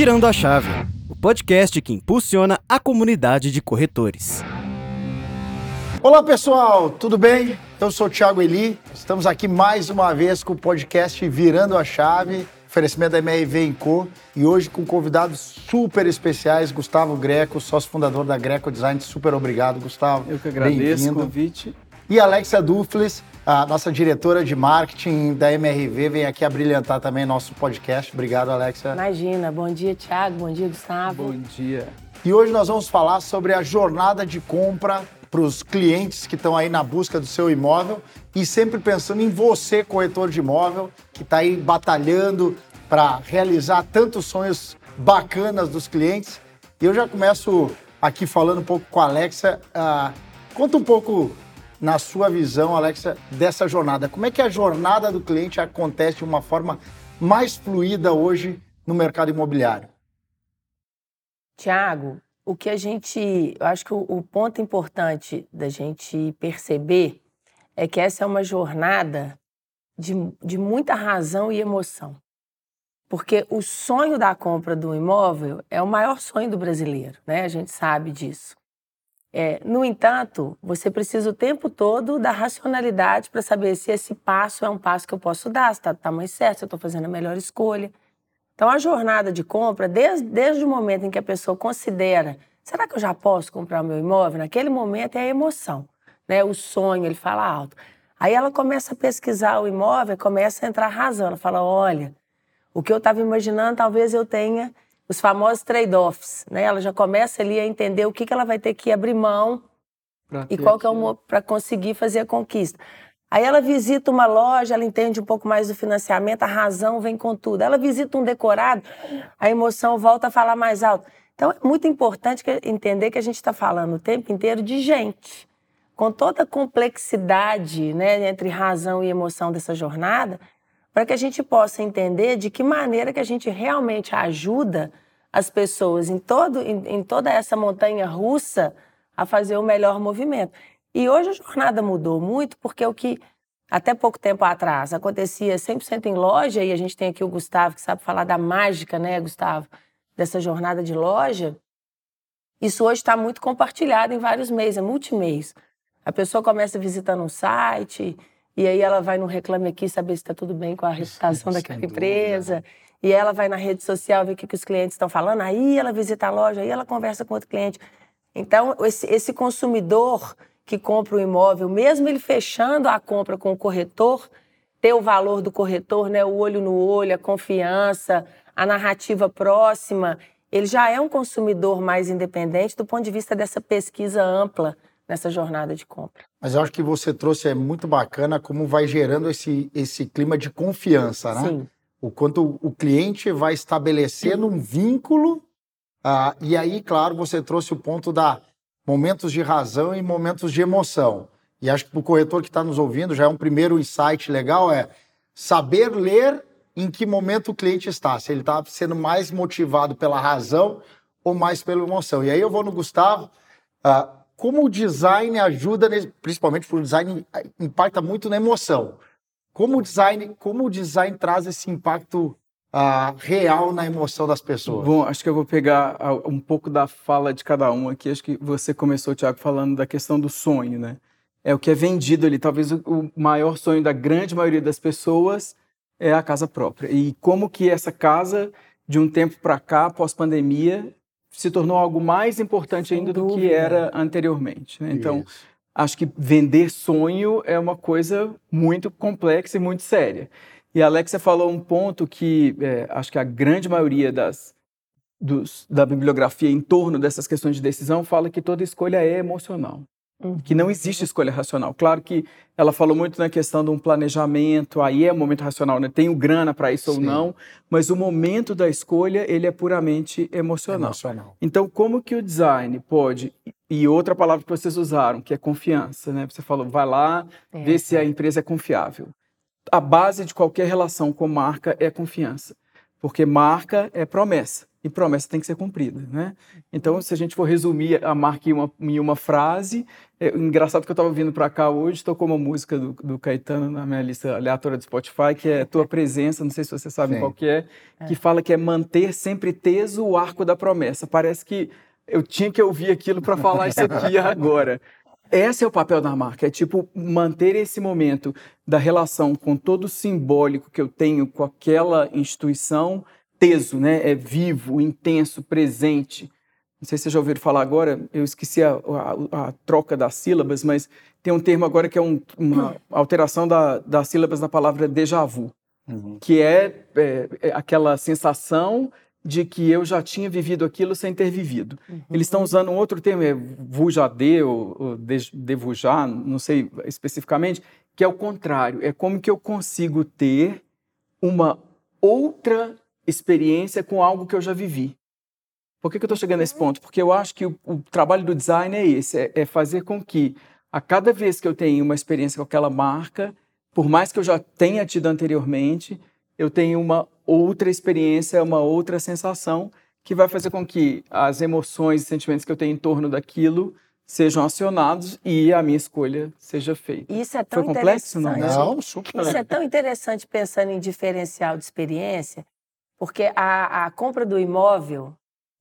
Virando a Chave, o podcast que impulsiona a comunidade de corretores. Olá pessoal, tudo bem? Eu sou o Thiago Eli, estamos aqui mais uma vez com o podcast Virando a Chave, oferecimento da MRV Co. E hoje com convidados super especiais, Gustavo Greco, sócio fundador da Greco Design. Super obrigado, Gustavo. Eu que agradeço o convite. E Alexia Dufles, a nossa diretora de marketing da MRV, vem aqui a brilhantar também nosso podcast. Obrigado, Alexia. Imagina. Bom dia, Thiago. Bom dia, Gustavo. Bom dia. E hoje nós vamos falar sobre a jornada de compra para os clientes que estão aí na busca do seu imóvel e sempre pensando em você, corretor de imóvel, que está aí batalhando para realizar tantos sonhos bacanas dos clientes. E eu já começo aqui falando um pouco com a Alexa. Uh, conta um pouco na sua visão, Alexa, dessa jornada? Como é que a jornada do cliente acontece de uma forma mais fluida hoje no mercado imobiliário? Tiago, o que a gente. Eu acho que o, o ponto importante da gente perceber é que essa é uma jornada de, de muita razão e emoção. Porque o sonho da compra do imóvel é o maior sonho do brasileiro, né? A gente sabe disso. É, no entanto, você precisa o tempo todo da racionalidade para saber se esse passo é um passo que eu posso dar, se está do tamanho certo, se eu estou fazendo a melhor escolha. Então, a jornada de compra, desde, desde o momento em que a pessoa considera, será que eu já posso comprar o meu imóvel? Naquele momento é a emoção, né? o sonho, ele fala alto. Aí ela começa a pesquisar o imóvel, começa a entrar razão. Ela fala, olha, o que eu estava imaginando, talvez eu tenha os famosos trade-offs, né? Ela já começa ali a entender o que, que ela vai ter que abrir mão e qual que é o para conseguir fazer a conquista. Aí ela visita uma loja, ela entende um pouco mais do financiamento, a razão vem com tudo. Ela visita um decorado, a emoção volta a falar mais alto. Então é muito importante entender que a gente está falando o tempo inteiro de gente, com toda a complexidade né, entre razão e emoção dessa jornada, para que a gente possa entender de que maneira que a gente realmente ajuda as pessoas em, todo, em, em toda essa montanha russa a fazer o melhor movimento. E hoje a jornada mudou muito, porque o que até pouco tempo atrás acontecia 100% em loja, e a gente tem aqui o Gustavo, que sabe falar da mágica, né, Gustavo, dessa jornada de loja, isso hoje está muito compartilhado em vários meios, é multimeios. A pessoa começa visitando um site, e aí ela vai no Reclame Aqui saber se está tudo bem com a reputação daquela empresa. E ela vai na rede social ver o que, que os clientes estão falando. Aí ela visita a loja, aí ela conversa com outro cliente. Então, esse, esse consumidor que compra o imóvel, mesmo ele fechando a compra com o corretor, ter o valor do corretor, né, o olho no olho, a confiança, a narrativa próxima, ele já é um consumidor mais independente do ponto de vista dessa pesquisa ampla nessa jornada de compra. Mas eu acho que você trouxe é muito bacana como vai gerando esse, esse clima de confiança, né? Sim. O quanto o cliente vai estabelecendo um vínculo, ah, e aí, claro, você trouxe o ponto da momentos de razão e momentos de emoção. E acho que para o corretor que está nos ouvindo, já é um primeiro insight legal, é saber ler em que momento o cliente está, se ele está sendo mais motivado pela razão ou mais pela emoção. E aí eu vou no Gustavo, ah, como o design ajuda, principalmente porque o design impacta muito na emoção. Como o design, como o design traz esse impacto uh, real na emoção das pessoas? Bom, acho que eu vou pegar um pouco da fala de cada um aqui. Acho que você começou, Tiago, falando da questão do sonho, né? É o que é vendido ali. Talvez o maior sonho da grande maioria das pessoas é a casa própria. E como que essa casa, de um tempo para cá, pós-pandemia, se tornou algo mais importante Sem ainda dúvida. do que era anteriormente. Né? Então, Isso. acho que vender sonho é uma coisa muito complexa e muito séria. E a Alexia falou um ponto que é, acho que a grande maioria das, dos, da bibliografia em torno dessas questões de decisão fala que toda escolha é emocional. Uhum. Que não existe escolha racional. Claro que ela falou muito na questão de um planejamento, aí é o momento racional, né? Tenho grana para isso Sim. ou não, mas o momento da escolha, ele é puramente emocional. emocional. Então, como que o design pode e outra palavra que vocês usaram, que é confiança, né? Você falou, vai lá, é. vê se a empresa é confiável. A base de qualquer relação com marca é confiança. Porque marca é promessa e promessa tem que ser cumprida, né? Então, se a gente for resumir a marca em uma, em uma frase, é engraçado que eu estava vindo para cá hoje, tocou uma música do, do, Caetano na minha lista aleatória do Spotify, que é Tua Presença, não sei se você sabe Sim. qual que é, é, que fala que é manter sempre teso o arco da promessa. Parece que eu tinha que ouvir aquilo para falar isso aqui agora. Esse é o papel da marca, é tipo manter esse momento da relação com todo o simbólico que eu tenho com aquela instituição teso, né? É vivo, intenso, presente. Não sei se vocês já ouviram falar agora, eu esqueci a, a, a troca das sílabas, mas tem um termo agora que é um, uma alteração da, das sílabas da palavra déjà vu, uhum. que é, é, é aquela sensação de que eu já tinha vivido aquilo sem ter vivido. Uhum. Eles estão usando um outro termo, é vujade ou, ou devujar, não sei especificamente, que é o contrário. É como que eu consigo ter uma outra experiência com algo que eu já vivi. Por que, que eu estou chegando nesse ponto? Porque eu acho que o, o trabalho do design é esse, é, é fazer com que a cada vez que eu tenho uma experiência com aquela marca, por mais que eu já tenha tido anteriormente, eu tenho uma outra experiência, uma outra sensação que vai fazer com que as emoções e sentimentos que eu tenho em torno daquilo sejam acionados e a minha escolha seja feita. Isso é tão Foi complexo, não? Não, super. Isso é tão interessante pensando em diferencial de experiência, porque a, a compra do imóvel,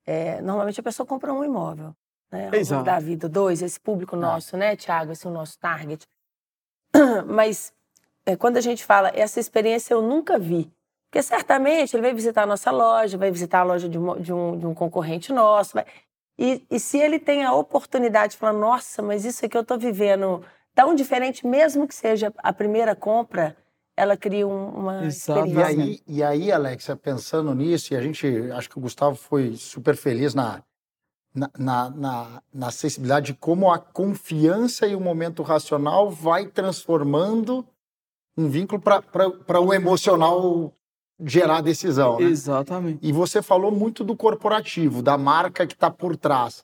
é, normalmente a pessoa compra um imóvel, né? Exato. da vida, dois, esse público é. nosso, né, Tiago, esse é o nosso target. Mas é, quando a gente fala, essa experiência eu nunca vi. Porque certamente ele vai visitar a nossa loja, vai visitar a loja de um, de um, de um concorrente nosso. Vai... E, e, se ele tem a oportunidade de falar, nossa, mas isso aqui eu estou vivendo tão diferente, mesmo que seja a primeira compra, ela cria um, uma Exato. experiência. E aí, e aí, Alexa, pensando nisso, e a gente, acho que o Gustavo foi super feliz na, na, na, na, na acessibilidade de como a confiança e o momento racional vai transformando um vínculo para o emocional gerar decisão. Né? Exatamente. E você falou muito do corporativo, da marca que está por trás.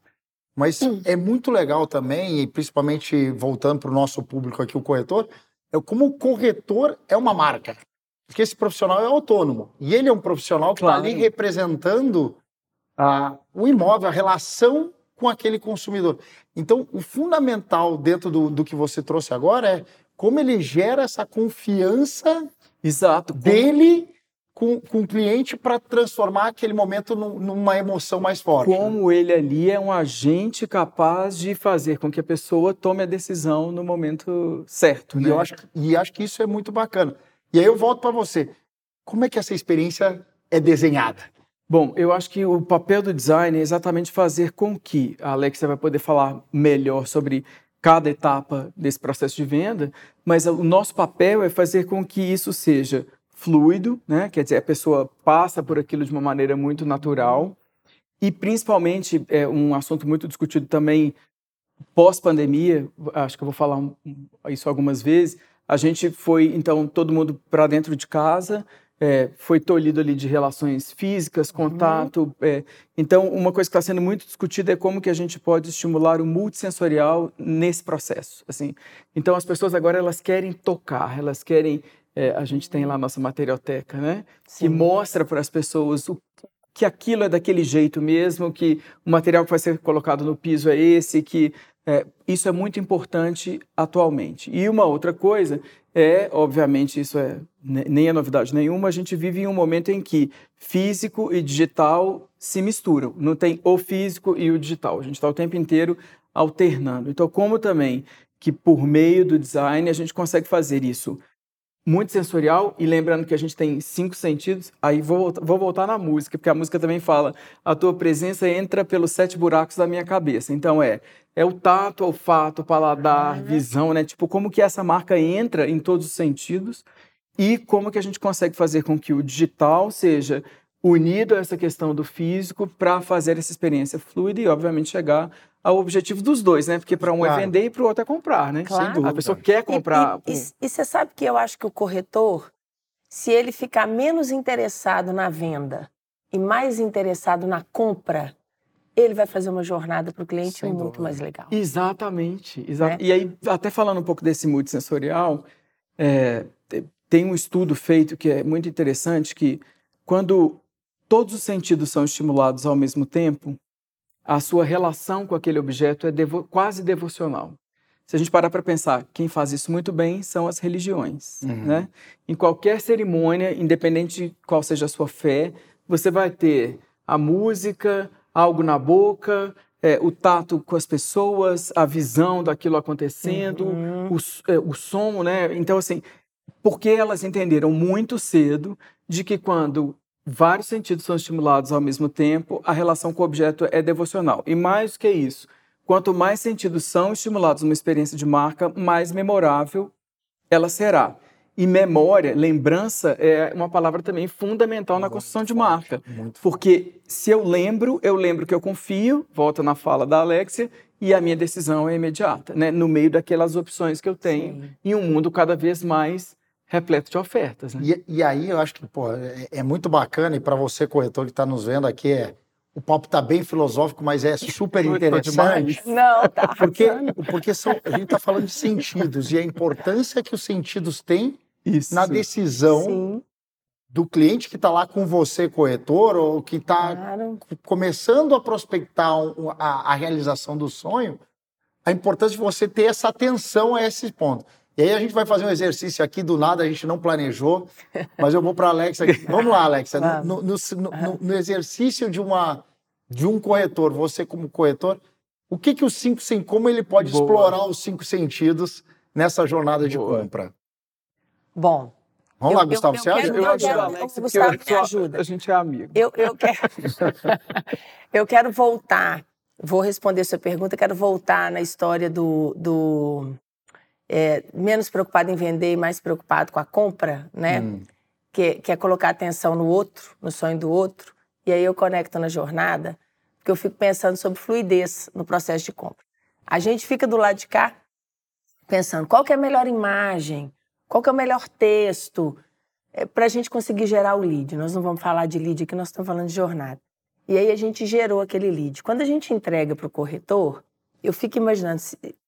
Mas é muito legal também, e principalmente voltando para o nosso público aqui, o corretor, é como o corretor é uma marca. Porque esse profissional é autônomo. E ele é um profissional que está claro. ali representando ah, o imóvel, a relação com aquele consumidor. Então, o fundamental dentro do, do que você trouxe agora é como ele gera essa confiança Exato. dele com, com o cliente para transformar aquele momento num, numa emoção mais forte. Né? Como né? ele ali é um agente capaz de fazer com que a pessoa tome a decisão no momento certo. E, né? eu acho, e acho que isso é muito bacana. E aí eu volto para você. Como é que essa experiência é desenhada? Bom, eu acho que o papel do design é exatamente fazer com que a Alexa vai poder falar melhor sobre cada etapa desse processo de venda, mas o nosso papel é fazer com que isso seja fluido, né? Quer dizer, a pessoa passa por aquilo de uma maneira muito natural. E principalmente é um assunto muito discutido também pós-pandemia, acho que eu vou falar isso algumas vezes. A gente foi então todo mundo para dentro de casa, é, foi tolhido ali de relações físicas, uhum. contato. Uhum. É, então, uma coisa que está sendo muito discutida é como que a gente pode estimular o multissensorial nesse processo. Assim, então, as pessoas agora elas querem tocar, elas querem é, a gente tem lá a nossa materioteca, né? Sim. Que mostra para as pessoas o, que aquilo é daquele jeito mesmo, que o material que vai ser colocado no piso é esse, que é, isso é muito importante atualmente. E uma outra coisa é, obviamente, isso é nem é novidade nenhuma, a gente vive em um momento em que físico e digital se misturam. Não tem o físico e o digital. A gente está o tempo inteiro alternando. Então, como também que por meio do design a gente consegue fazer isso muito sensorial e lembrando que a gente tem cinco sentidos, aí vou, vou voltar na música, porque a música também fala, a tua presença entra pelos sete buracos da minha cabeça. Então é, é o tato, olfato, paladar, visão, né? Tipo, como que essa marca entra em todos os sentidos e como que a gente consegue fazer com que o digital seja unido a essa questão do físico para fazer essa experiência fluida e, obviamente, chegar ao objetivo dos dois, né? Porque para um é claro. é vender e para o outro é comprar, né? Claro. A pessoa quer comprar. E, e, e, você sabe que eu acho que o corretor, se ele ficar menos interessado na venda e mais interessado na compra, ele vai fazer uma jornada para o cliente Sem muito dúvida. mais legal. Exatamente. Exa né? E aí, até falando um pouco desse multissensorial, é, tem um estudo feito que é muito interessante que quando todos os sentidos são estimulados ao mesmo tempo, a sua relação com aquele objeto é devo quase devocional. Se a gente parar para pensar, quem faz isso muito bem são as religiões. Uhum. Né? Em qualquer cerimônia, independente de qual seja a sua fé, você vai ter a música, algo na boca, é, o tato com as pessoas, a visão daquilo acontecendo, uhum. o, é, o som, né? Então, assim, porque elas entenderam muito cedo de que quando vários sentidos são estimulados ao mesmo tempo, a relação com o objeto é devocional. E mais que isso, quanto mais sentidos são estimulados numa experiência de marca, mais memorável ela será. E memória, lembrança, é uma palavra também fundamental na construção de marca. Porque se eu lembro, eu lembro que eu confio, volta na fala da Alexia, e a minha decisão é imediata, né? no meio daquelas opções que eu tenho, Sim. em um mundo cada vez mais repleto de ofertas. Né? E, e, aí eu acho que pô, é, é muito bacana, e para você, corretor que está nos vendo aqui, é, o papo está bem filosófico, mas é super interessante. Não, tá. Porque, porque são, a gente está falando de sentidos e a importância que os sentidos têm Isso. na decisão Sim. do cliente que está lá com você, corretor, ou que está claro. começando a prospectar a, a realização do sonho, a importância de você ter essa atenção a esse ponto. E aí a gente vai fazer um exercício aqui do nada, a gente não planejou, mas eu vou para a Alexa. Vamos lá, Alexa. No, no, no, no, exercício de, uma, de um corretor, você como corretor, o que, que os cinco, como ele pode Boa. explorar os cinco sentidos nessa jornada de Boa. compra? Bom. Vamos eu, lá, Gustavo, eu, você ajuda? Eu ajudo, Alexa, Gustavo, me ajuda. A gente é amigo. Eu, eu, quero, eu quero voltar, vou responder sua pergunta, quero voltar na história do, do é, menos preocupado em vender e mais preocupado com a compra, né? Hum. Que, que é colocar atenção no outro, no sonho do outro. E aí eu conecto na jornada, porque eu fico pensando sobre fluidez no processo de compra. A gente fica do lado de cá pensando qual que é a melhor imagem, qual que é o melhor texto, é, para a gente conseguir gerar o lead. Nós não vamos falar de lead aqui, nós estamos falando de jornada. E aí a gente gerou aquele lead. Quando a gente entrega para o corretor, eu fico imaginando,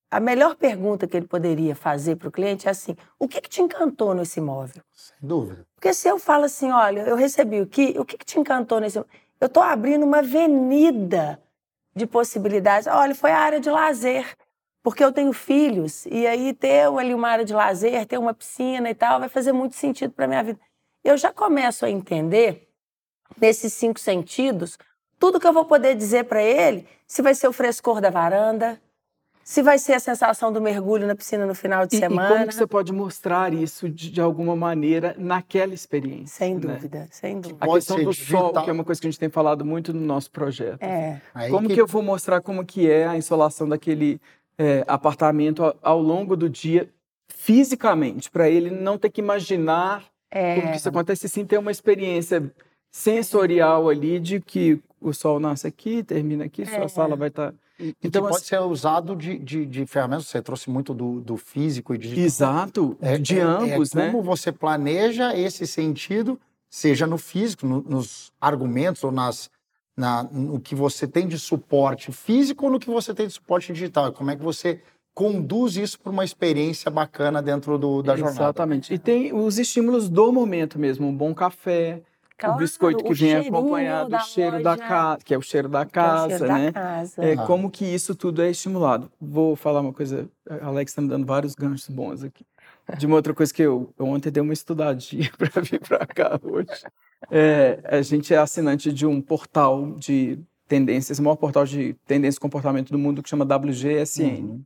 a melhor pergunta que ele poderia fazer para o cliente é assim: o que, que te encantou nesse imóvel? Sem dúvida. Porque se eu falo assim, olha, eu recebi o que, o que, que te encantou nesse imóvel? Eu estou abrindo uma avenida de possibilidades. Olha, foi a área de lazer, porque eu tenho filhos, e aí ter ali uma área de lazer, ter uma piscina e tal, vai fazer muito sentido para minha vida. Eu já começo a entender, nesses cinco sentidos, tudo que eu vou poder dizer para ele, se vai ser o frescor da varanda, se vai ser a sensação do mergulho na piscina no final de e, semana. E como que você pode mostrar isso de, de alguma maneira naquela experiência? Sem né? dúvida, né? sem dúvida. A questão do digital. sol, que é uma coisa que a gente tem falado muito no nosso projeto. É. como que... que... eu vou mostrar como que é a insolação daquele é, apartamento ao, ao, longo do dia, fisicamente, para ele não ter que imaginar é. como que isso acontece, sim ter uma experiência sensorial ali de que o sol nasce aqui, termina aqui, sua é. sala vai estar... Tá então, pode assim, ser usado de, de, de, ferramentas, você trouxe muito do, do físico e digital. Exato, é, de é, é ambos, é né? Como você planeja esse sentido, seja no físico, no, nos argumentos ou nas, na, no que você tem de suporte físico ou no que você tem de suporte digital. Como é que você conduz isso para uma experiência bacana dentro do, da jornada. Exatamente. E tem os estímulos do momento mesmo, um bom café, Claro, o biscoito que o vem acompanhado do cheiro da casa, que é o cheiro da casa, é cheiro né? Da casa. É, ah. Como que isso tudo é estimulado. Vou falar uma coisa, a Alex está me dando vários ganchos bons aqui. De uma outra coisa que eu, eu ontem dei uma estudadinha para vir para cá hoje. É, a gente é assinante de um portal de tendências, o maior portal de tendência e comportamento do mundo que chama WGSN. Uhum.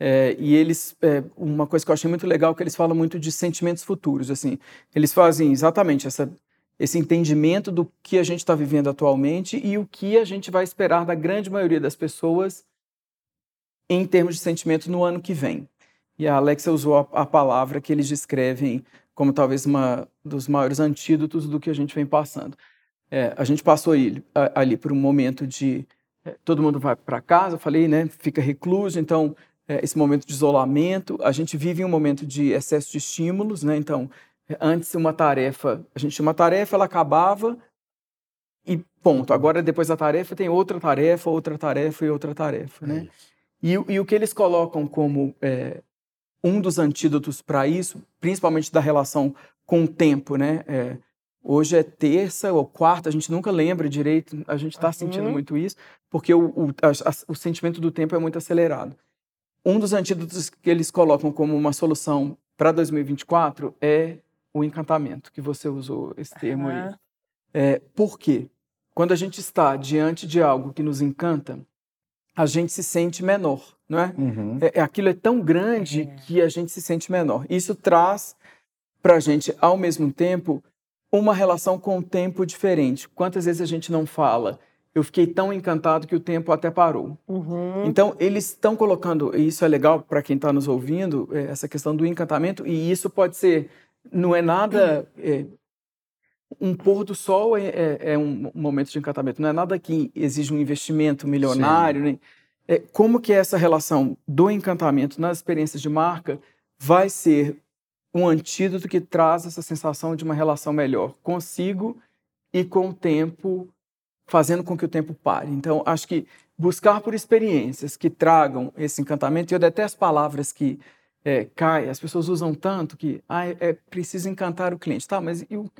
É, e eles, é, uma coisa que eu achei muito legal é que eles falam muito de sentimentos futuros, assim. Eles fazem exatamente essa esse entendimento do que a gente está vivendo atualmente e o que a gente vai esperar da grande maioria das pessoas em termos de sentimento no ano que vem. E a Alexa usou a, a palavra que eles descrevem como talvez uma dos maiores antídotos do que a gente vem passando. É, a gente passou ali, ali por um momento de é, todo mundo vai para casa, eu falei, né, fica recluso, então é, esse momento de isolamento, a gente vive um momento de excesso de estímulos, né, então Antes, uma tarefa, a gente tinha uma tarefa, ela acabava e ponto. Agora, depois da tarefa, tem outra tarefa, outra tarefa e outra tarefa, né? E, e o que eles colocam como é, um dos antídotos para isso, principalmente da relação com o tempo, né? É, Hoje é terça ou quarta, a gente nunca lembra direito, a gente está uhum. sentindo muito isso, porque o, o, a, a, o sentimento do tempo é muito acelerado. Um dos antídotos que eles colocam como uma solução para 2024 é o encantamento, que você usou esse termo uhum. aí. É, por quê? Quando a gente está diante de algo que nos encanta, a gente se sente menor, não é? Uhum. é, é aquilo é tão grande é. que a gente se sente menor. Isso traz para a gente, ao mesmo tempo, uma relação com o tempo diferente. Quantas vezes a gente não fala, eu fiquei tão encantado que o tempo até parou. Uhum. Então, eles estão colocando, e isso é legal para quem está nos ouvindo, é, essa questão do encantamento, e isso pode ser, não é nada. É, um pôr do sol é, é, é, um momento de encantamento, não é nada que exige um investimento milionário. Nem, é, como que essa relação do encantamento nas experiências de marca vai ser um antídoto que traz essa sensação de uma relação melhor consigo e com o tempo, fazendo com que o tempo pare. Então, acho que buscar por experiências que tragam esse encantamento, e eu detesto palavras que é, caem, as pessoas usam tanto que ah, é, é preciso encantar o cliente. Tá, mas e o,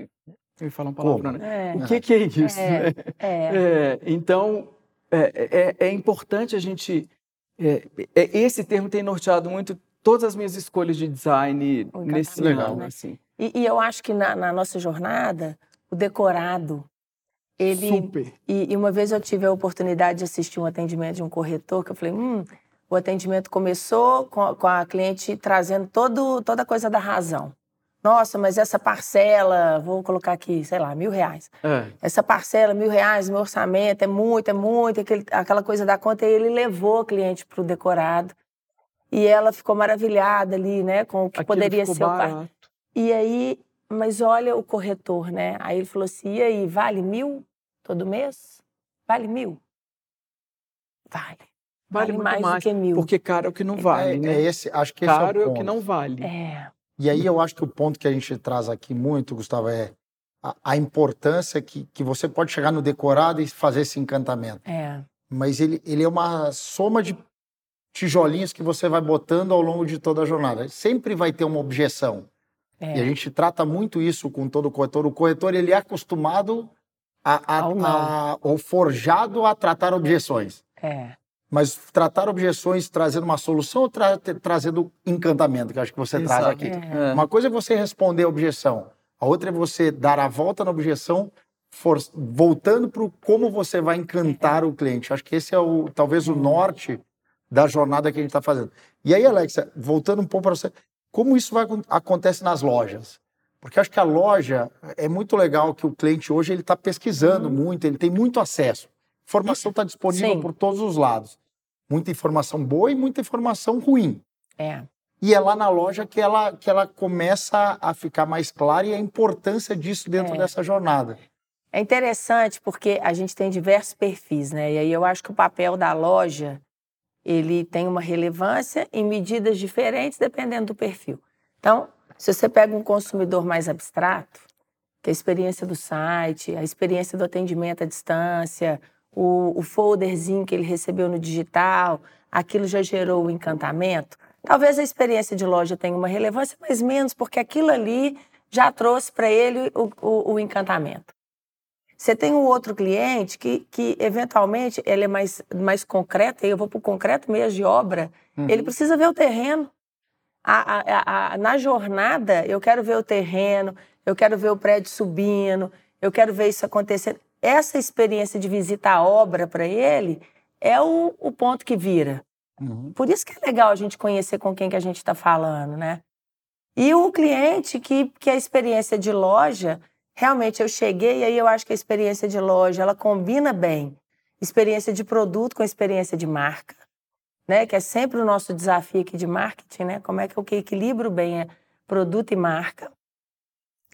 eu ia falar um palavrão, né? É. O que, que, é isso? É, né? é. então, é, é, importante a gente... esse termo tem norteado muito todas as minhas escolhas de design nesse legal, ano, assim. E, e, eu acho que na, na, nossa jornada, o decorado, ele... Super! E, e, uma vez eu tive a oportunidade de assistir um atendimento de um corretor, que eu falei, hum, o atendimento começou com, com a cliente trazendo todo, toda a coisa da razão. Nossa, mas essa parcela, vou colocar aqui, sei lá, mil reais. É. Essa parcela, mil reais, meu orçamento, é muito, é muito, aquele, aquela coisa da conta. E ele levou o cliente para o decorado. E ela ficou maravilhada ali, né, com o que Aquilo poderia ser barato. o pai. E aí, mas olha o corretor, né? Aí ele falou assim: e aí, vale mil todo mês? Vale mil? Vale. Vale, vale mais, mais, do que mil. Porque caro é o que não vale, é, né? É esse, acho que esse caro é o, é o que não vale. É. E aí eu acho que o ponto que a gente traz aqui muito, Gustavo, é a, a importância que, que você pode chegar no decorado e fazer esse encantamento. É. Mas ele, ele é uma soma de tijolinhos que você vai botando ao longo de toda a jornada. Sempre vai ter uma objeção. É. E a gente trata muito isso com todo o corretor. O corretor ele é acostumado a, a, a, ou forjado a tratar objeções. É. Mas tratar objeções trazendo uma solução ou tra trazendo encantamento, que acho que você Exato. traz aqui. É. Uma coisa é você responder a objeção, a outra é você dar a volta na objeção, voltando para como você vai encantar o cliente. Acho que esse é o talvez o norte da jornada que a gente está fazendo. E aí, Alexa, voltando um pouco para você, como isso vai, acontece nas lojas? Porque acho que a loja é muito legal que o cliente hoje ele está pesquisando uhum. muito, ele tem muito acesso. Informação está disponível Sim. por todos os lados. Muita informação boa e muita informação ruim. É. E é lá na loja que ela, que ela começa a ficar mais clara e a importância disso dentro é. dessa jornada. É interessante porque a gente tem diversos perfis, né? E aí eu acho que o papel da loja ele tem uma relevância em medidas diferentes dependendo do perfil. Então, se você pega um consumidor mais abstrato, que é a experiência do site, a experiência do atendimento à distância, o, o folderzinho que ele recebeu no digital, aquilo já gerou o encantamento. Talvez a experiência de loja tenha uma relevância, mas menos, porque aquilo ali já trouxe para ele o, o, o encantamento. Você tem um outro cliente que, que eventualmente, ele é mais, mais concreto, eu vou para o concreto mesmo de obra, uhum. ele precisa ver o terreno. A, a, a, na jornada, eu quero ver o terreno, eu quero ver o prédio subindo, eu quero ver isso acontecendo. Essa experiência de visita à obra para ele é o, o ponto que vira. Uhum. Por isso que é legal a gente conhecer com quem que a gente está falando, né? E o cliente que, que a experiência de loja realmente eu cheguei e aí eu acho que a experiência de loja ela combina bem experiência de produto com experiência de marca, né? Que é sempre o nosso desafio aqui de marketing, né? Como é que eu equilibro bem é produto e marca?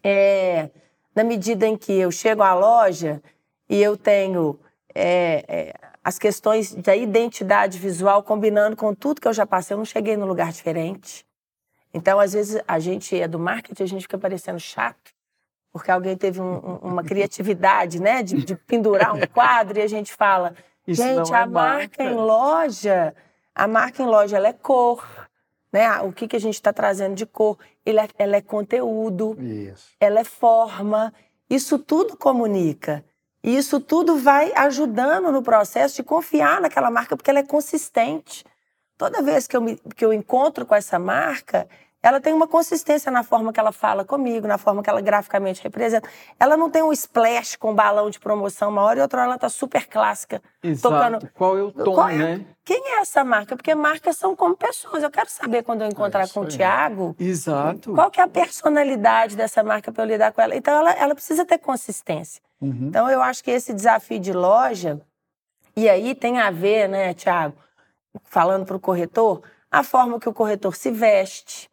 É, na medida em que eu chego à loja e eu tenho é, é, as questões da identidade visual combinando com tudo que eu já passei, eu não cheguei num lugar diferente. Então, às vezes, a gente é do marketing, a gente fica parecendo chato, porque alguém teve um, uma criatividade, né, de, de, pendurar um quadro e a gente fala, Isso gente, é a marca, marca em loja, a marca em loja ela é cor, né? O que, que a gente está trazendo de cor? Ela é, ela é conteúdo, Isso. ela é forma. Isso tudo comunica. E isso tudo vai ajudando no processo de confiar naquela marca, porque ela é consistente. Toda vez que eu, me, que eu encontro com essa marca, ela tem uma consistência na forma que ela fala comigo, na forma que ela graficamente representa. Ela não tem um splash com balão de promoção uma hora e outra hora ela está super clássica. Exato. Tocando... Qual é o tom, é... né? Quem é essa marca? Porque marcas são como pessoas. Eu quero saber quando eu encontrar é com o Tiago. Exato. Qual que é a personalidade dessa marca para eu lidar com ela? Então ela, ela precisa ter consistência. Uhum. Então eu acho que esse desafio de loja, e aí tem a ver, né, Tiago, falando para o corretor, a forma que o corretor se veste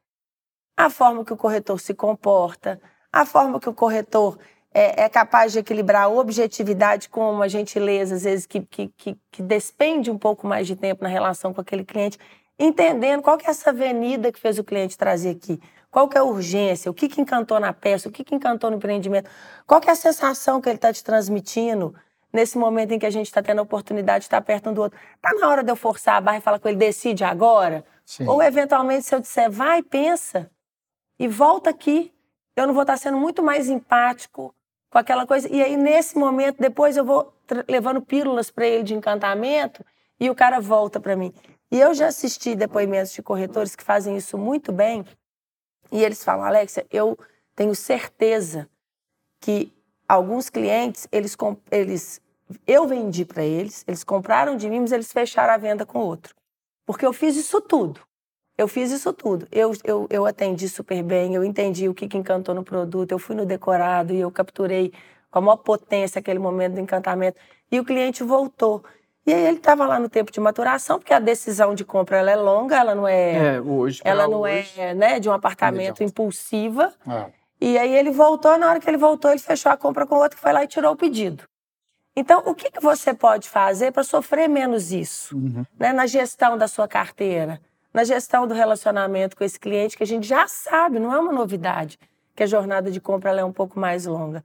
a forma que o corretor se comporta, a forma que o corretor é, é capaz de equilibrar a objetividade com uma gentileza, às vezes, que, que, que, que, despende um pouco mais de tempo na relação com aquele cliente, entendendo qual que é essa avenida que fez o cliente trazer aqui, qual que é a urgência, o que, que encantou na peça, o que, que encantou no empreendimento, qual que é a sensação que ele está te transmitindo nesse momento em que a gente está tendo a oportunidade de estar perto um do outro. Está na hora de eu forçar a barra e falar com ele, decide agora? Sim. Ou, eventualmente, se eu disser, vai, pensa, e volta aqui, eu não vou estar sendo muito mais empático com aquela coisa. E aí, nesse momento, depois eu vou levando pílulas para ele de encantamento e o cara volta para mim. E eu já assisti depoimentos de corretores que fazem isso muito bem. E eles falam, Alexia, eu tenho certeza que alguns clientes, eles, eles eu vendi para eles, eles compraram de mim, mas eles fecharam a venda com outro. Porque eu fiz isso tudo. Eu fiz isso tudo. Eu, eu, eu atendi super bem, eu entendi o que, que encantou no produto, eu fui no decorado e eu capturei com a maior potência aquele momento do encantamento. E o cliente voltou. E aí ele estava lá no tempo de maturação, porque a decisão de compra ela é longa, ela não é. É, hoje. Ela não hoje, é né, de um apartamento impulsiva. É. E aí ele voltou, na hora que ele voltou, ele fechou a compra com o outro que foi lá e tirou o pedido. Então, o que, que você pode fazer para sofrer menos isso uhum. né, na gestão da sua carteira? Na gestão do relacionamento com esse cliente, que a gente já sabe, não é uma novidade, que a jornada de compra é um pouco mais longa.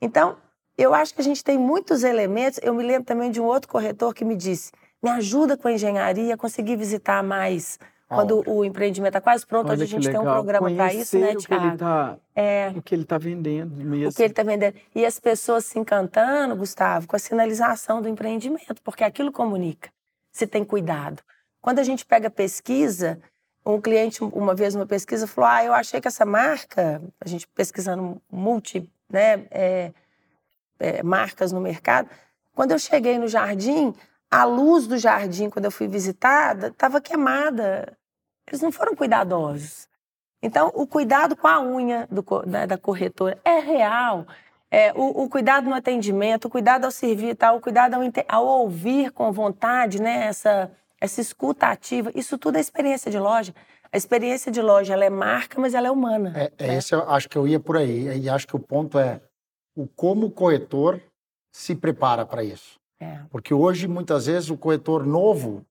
Então, eu acho que a gente tem muitos elementos. Eu me lembro também de um outro corretor que me disse: me ajuda com a engenharia, conseguir visitar mais. Quando o empreendimento está quase pronto, hoje a gente tem um programa para isso, né, Tiago? Tá, é, o que ele está vendendo mesmo. O que ele está vendendo. E as pessoas se encantando, Gustavo, com a sinalização do empreendimento, porque aquilo comunica. Se tem cuidado. Quando a gente pega pesquisa, um cliente, uma vez, uma pesquisa, falou: Ah, eu achei que essa marca, a gente pesquisando multi né, é, é, marcas no mercado, quando eu cheguei no jardim, a luz do jardim, quando eu fui visitada, estava queimada. Eles não foram cuidadosos. Então, o cuidado com a unha do, da, da corretora é real. É, o, o, cuidado no atendimento, o cuidado ao servir, tal, o cuidado ao, ao ouvir com vontade, né? Essa, essa escuta ativa, isso tudo é experiência de loja. A experiência de loja, ela é marca, mas ela é humana. É, é né? esse eu acho que eu ia por aí. E acho que o ponto é o como o corretor se prepara para isso. É. Porque hoje, muitas vezes, o corretor novo,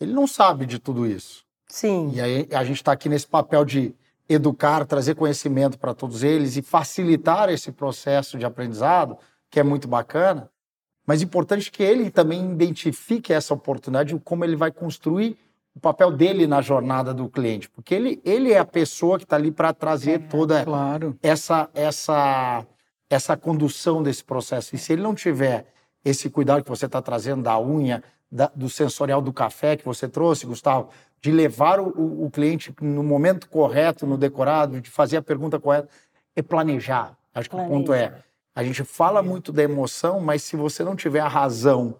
ele não sabe de tudo isso. Sim. E aí a gente está aqui nesse papel de educar, trazer conhecimento para todos eles e facilitar esse processo de aprendizado, que é muito bacana. Mas importante que ele também identifique essa oportunidade, como ele vai construir o papel dele na jornada do cliente, porque ele, ele é a pessoa que está ali para trazer é, toda claro. essa, essa, essa condução desse processo. E se ele não tiver esse cuidado que você está trazendo da unha, da, do sensorial do café que você trouxe, Gustavo, de levar o, o, cliente no momento correto, no decorado, de fazer a pergunta correta, é planejar. Acho que Planeja. o ponto é a gente fala muito da emoção, mas se você não tiver a razão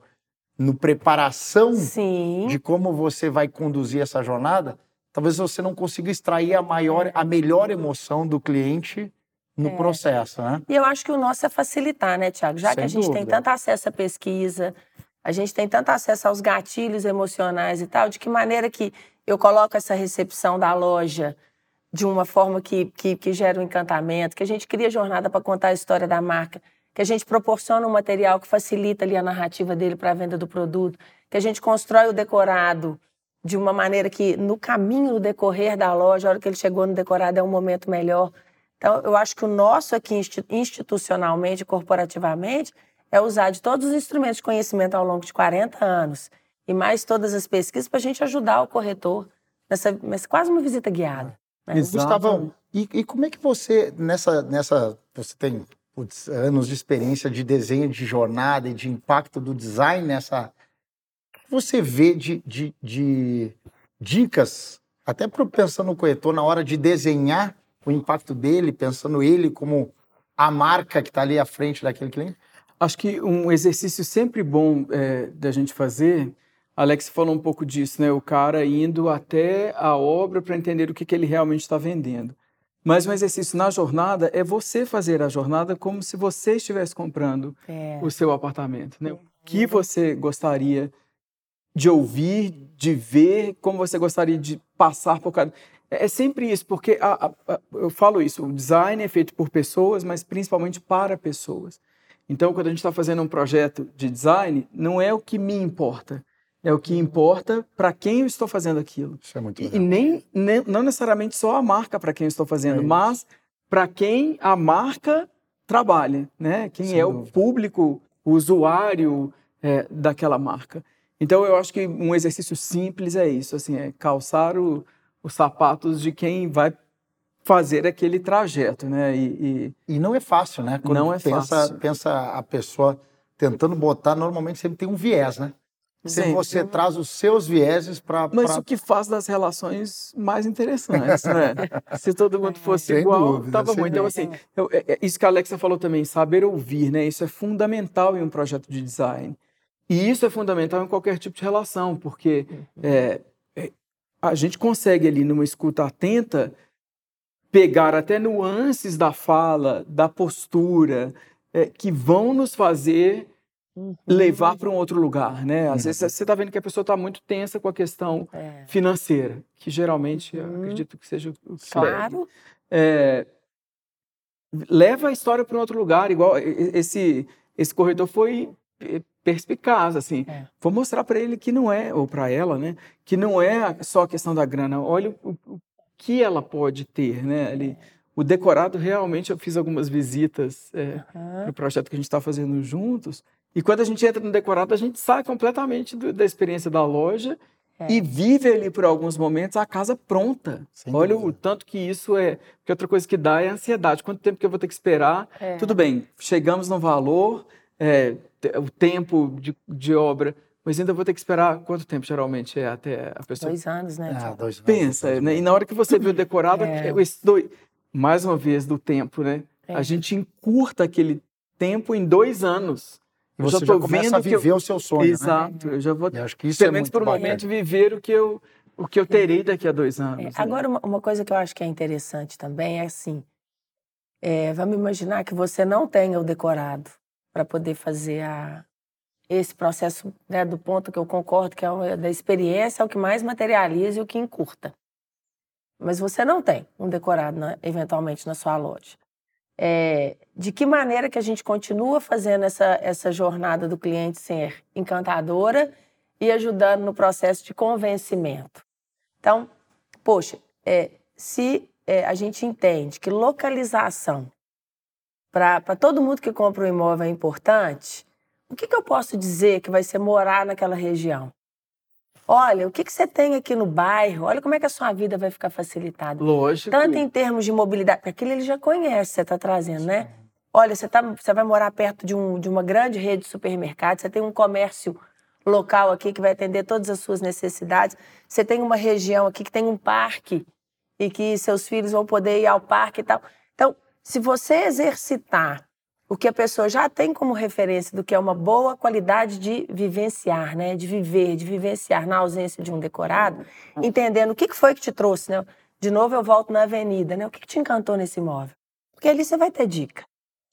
no preparação Sim. de como você vai conduzir essa jornada, talvez você não consiga extrair a maior, a melhor emoção do cliente no é. processo, né? E eu acho que o nosso é facilitar, né, Tiago? Já Sem que a gente dúvida. tem tanto acesso à pesquisa, a gente tem tanto acesso aos gatilhos emocionais e tal, de que maneira que eu coloco essa recepção da loja de uma forma que, que, que gera um encantamento, que a gente cria jornada para contar a história da marca, que a gente proporciona um material que facilita ali a narrativa dele para a venda do produto, que a gente constrói o decorado de uma maneira que no caminho, no decorrer da loja, a hora que ele chegou no decorado é um momento melhor. Então, eu acho que o nosso aqui institucionalmente, corporativamente, é usar de todos os instrumentos de conhecimento ao longo de 40 anos e mais todas as pesquisas para a gente ajudar o corretor nessa, nessa quase uma visita guiada. Né? Gustavão, e, e, como é que você, nessa, nessa. Você tem putz, anos de experiência de desenho de jornada e de impacto do design nessa. O que você vê de, de, de dicas, até para pensando no corretor, na hora de desenhar o impacto dele, pensando ele como a marca que está ali à frente daquele cliente? Acho que um exercício sempre bom é, da gente fazer, Alex falou um pouco disso, né? O cara indo até a obra para entender o que, que ele realmente está vendendo. Mas um exercício na jornada é você fazer a jornada como se você estivesse comprando é. o seu apartamento. Né? O que você gostaria de ouvir, de ver, como você gostaria de passar por cada. É, é sempre isso, porque a, a, a, eu falo isso: o design é feito por pessoas, mas principalmente para pessoas. Então, quando a gente está fazendo um projeto de design, não é o que me importa, é o que importa para quem eu estou fazendo aquilo. Isso é muito legal. E nem, nem não necessariamente só a marca para quem eu estou fazendo, é mas para quem a marca trabalha, né? Quem Sem é dúvida. o público, o usuário é, daquela marca. Então eu acho que um exercício simples é isso, assim, é calçar o, os sapatos de quem vai fazer aquele trajeto, né? E, e... e não é fácil, né? Quando não é pensa, fácil. Pensa a pessoa tentando botar, normalmente sempre tem um viés, né? Sempre você traz os seus vieses para. Mas pra... o que faz das relações mais interessantes, né? Se todo mundo fosse sem igual, dúvida, tava muito. Então, assim, eu, é, é, isso que a Alexa falou também, saber ouvir, né? Isso é fundamental em um projeto de design. E isso é fundamental em qualquer tipo de relação, porque é, é, a gente consegue ali, numa escuta atenta, pegar até nuances da fala, da postura, é, que vão nos fazer uhum. levar para um outro lugar, né? Às vezes você está vendo que a pessoa está muito tensa com a questão é. financeira, que geralmente uhum. acredito que seja o que Claro. É, leva a história para um outro lugar, igual esse esse corretor foi perspicaz, assim. É. Vou mostrar para ele que não é, ou para ela, né? Que não é só a questão da grana. Olha o, o que ela pode ter, né? Ali, o decorado realmente eu fiz algumas visitas é, uhum. para o projeto que a gente está fazendo juntos. E quando a gente entra no decorado, a gente sai completamente do, da experiência da loja é. e vive ali por alguns momentos a casa pronta. Sem Olha dúvida. o tanto que isso é. Porque outra coisa que dá é a ansiedade. Quanto tempo que eu vou ter que esperar? É. Tudo bem, chegamos no valor, é, o tempo de, de obra mas ainda vou ter que esperar quanto tempo geralmente é até a pessoa. Dois anos, né? Ah, dois anos, Pensa, dois né? E na hora que você viu decorado, é. esse dois, mais uma vez do tempo, né? É. A gente encurta aquele tempo em dois anos. Eu você já, já começa a viver eu... o seu sonho, né? Exato. Né? Eu já vou, eu acho que isso pelo é menos por um momento, viver o que eu o que eu terei daqui a dois anos. É. Né? Agora, uma, uma, coisa que eu acho que é interessante também é assim, é, vamos imaginar que você não tenha o decorado para poder fazer a, esse processo né, do ponto que eu concordo que é uma, da experiência é o que mais materializa e o que encurta. Mas você não tem um decorado, na, eventualmente, na sua loja. É, de que maneira que a gente continua fazendo essa, essa jornada do cliente ser encantadora e ajudando no processo de convencimento? Então, poxa, é, se é, a gente entende que localização para todo mundo que compra um imóvel é importante, o que, que eu posso dizer que vai ser morar naquela região? Olha, o que, que você tem aqui no bairro? Olha como é que a sua vida vai ficar facilitada. Lógico. Tanto em termos de mobilidade, porque aquilo ele já conhece, você está trazendo, né? Olha, você, tá, você vai morar perto de, um, de uma grande rede de supermercados, você tem um comércio local aqui que vai atender todas as suas necessidades. Você tem uma região aqui que tem um parque e que seus filhos vão poder ir ao parque e tal. Então, se você exercitar o que a pessoa já tem como referência do que é uma boa qualidade de vivenciar, né? De viver, de vivenciar na ausência de um decorado, entendendo o que foi que te trouxe, né? De novo eu volto na avenida, né? O que te encantou nesse imóvel? Porque ali você vai ter dica.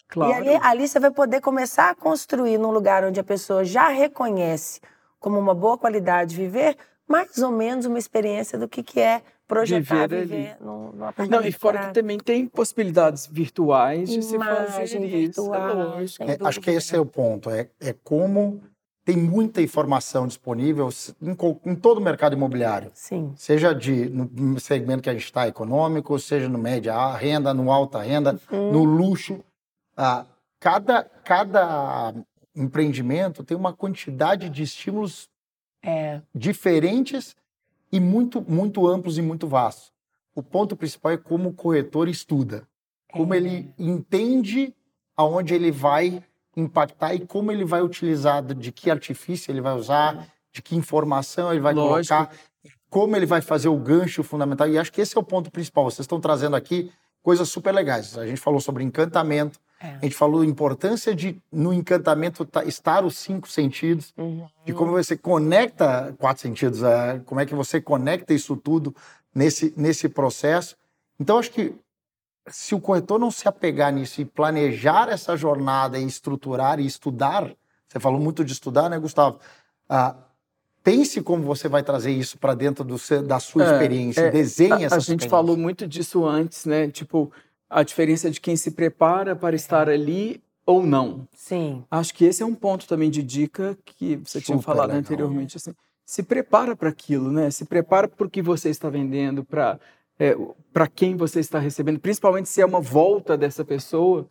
Claro. E ali, ali você vai poder começar a construir num lugar onde a pessoa já reconhece como uma boa qualidade de viver, mais ou menos uma experiência do que, que é projetar viver, viver no, no apartamento. Não, e fora que também tem possibilidades virtuais de se fazer virtual, isso. É, acho que esse é o ponto. É, é como tem muita informação disponível em, em, todo o mercado imobiliário. Sim. Seja de, no segmento que a gente está econômico, seja no média renda, no alta renda, uhum. no luxo. Ah, cada, cada empreendimento tem uma quantidade de estímulos é. diferentes e muito, muito amplos e muito vastos. O ponto principal é como o corretor estuda, como é. ele entende aonde ele vai impactar e como ele vai utilizar, de que artifício ele vai usar, de que informação ele vai Lógico. colocar, como ele vai fazer o gancho fundamental. E acho que esse é o ponto principal. Vocês estão trazendo aqui coisas super legais. A gente falou sobre encantamento, é. a gente falou a importância de no encantamento tá, estar os cinco sentidos, uhum. de como você conecta quatro sentidos, é, como é que você conecta isso tudo nesse, nesse processo. Então, acho que se o corretor não se apegar nisso e planejar essa jornada e estruturar e estudar, você falou muito de estudar, né, Gustavo? Ah, pense como você vai trazer isso para dentro do, da sua é, experiência, é, desenhe essa A gente falou muito disso antes, né? Tipo, a diferença de quem se prepara para estar ali ou não. Sim. Acho que esse é um ponto também de dica que você Super tinha falado legal. anteriormente, assim. Se prepara para aquilo, né? Se prepara para o que você está vendendo, para é, para quem você está recebendo, principalmente se é uma volta dessa pessoa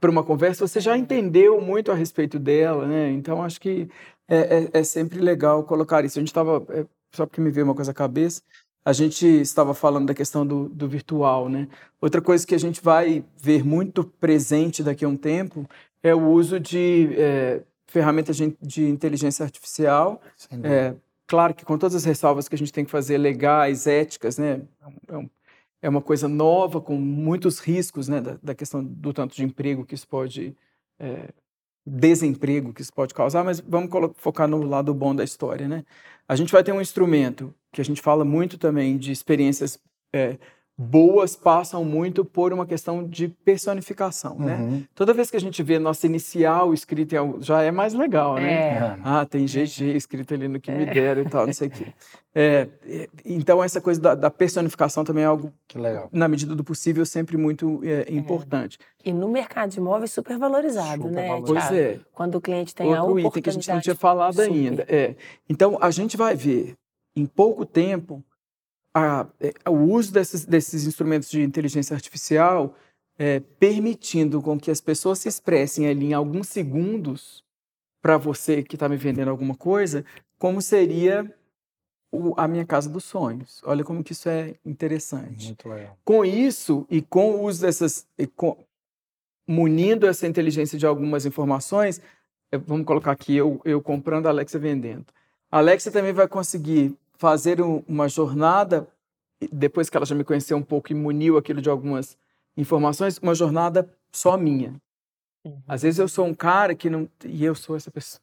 para uma conversa, você já entendeu muito a respeito dela, né? Então acho que é, é, é sempre legal colocar isso. A gente estava, é, só porque me veio uma coisa à cabeça, a gente estava falando da questão do, do virtual, né? Outra coisa que a gente vai ver muito presente daqui a um tempo é o uso de é, ferramentas de, inteligência artificial é, Claro que com todas as ressalvas que a gente tem que fazer legais, éticas, né? É, um, é uma coisa nova, com muitos riscos, né? Da, da, questão do tanto de emprego que isso pode... É, desemprego que isso pode causar, mas vamos focar no lado bom da história, né? A gente vai ter um instrumento que a gente fala muito também de experiências é, boas passam muito por uma questão de personificação, né? uhum. né? Toda vez que a gente vê nossa inicial escrita em já é mais legal, né? É. Ah, tem GG escrito ali no que é. me deram e tal, não sei o quê. É, então essa coisa da, da, personificação também é algo que legal. na medida do possível sempre muito é, é. importante. E no mercado de imóveis super valorizado, super né? Valorizado. Pois é. Quando o cliente tem Outro a oportunidade. item que a gente não tinha falado super. ainda. É. Então a gente vai ver em pouco tempo a, é, o uso desses, desses instrumentos de inteligência artificial é, permitindo com que as pessoas se expressem ali em alguns segundos para você que está me vendendo alguma coisa, como seria o, a minha casa dos sonhos. Olha como que isso é interessante. Muito legal. Com isso e com o uso dessas, com, munindo essa inteligência de algumas informações, é, vamos colocar aqui eu, eu comprando, a Alexa vendendo. A Alexa também vai conseguir fazer um, uma jornada, depois que ela já me conheceu um pouco e muniu aquilo de algumas informações, uma jornada só minha. Uhum. Às vezes eu sou um cara que não. E eu sou essa pessoa.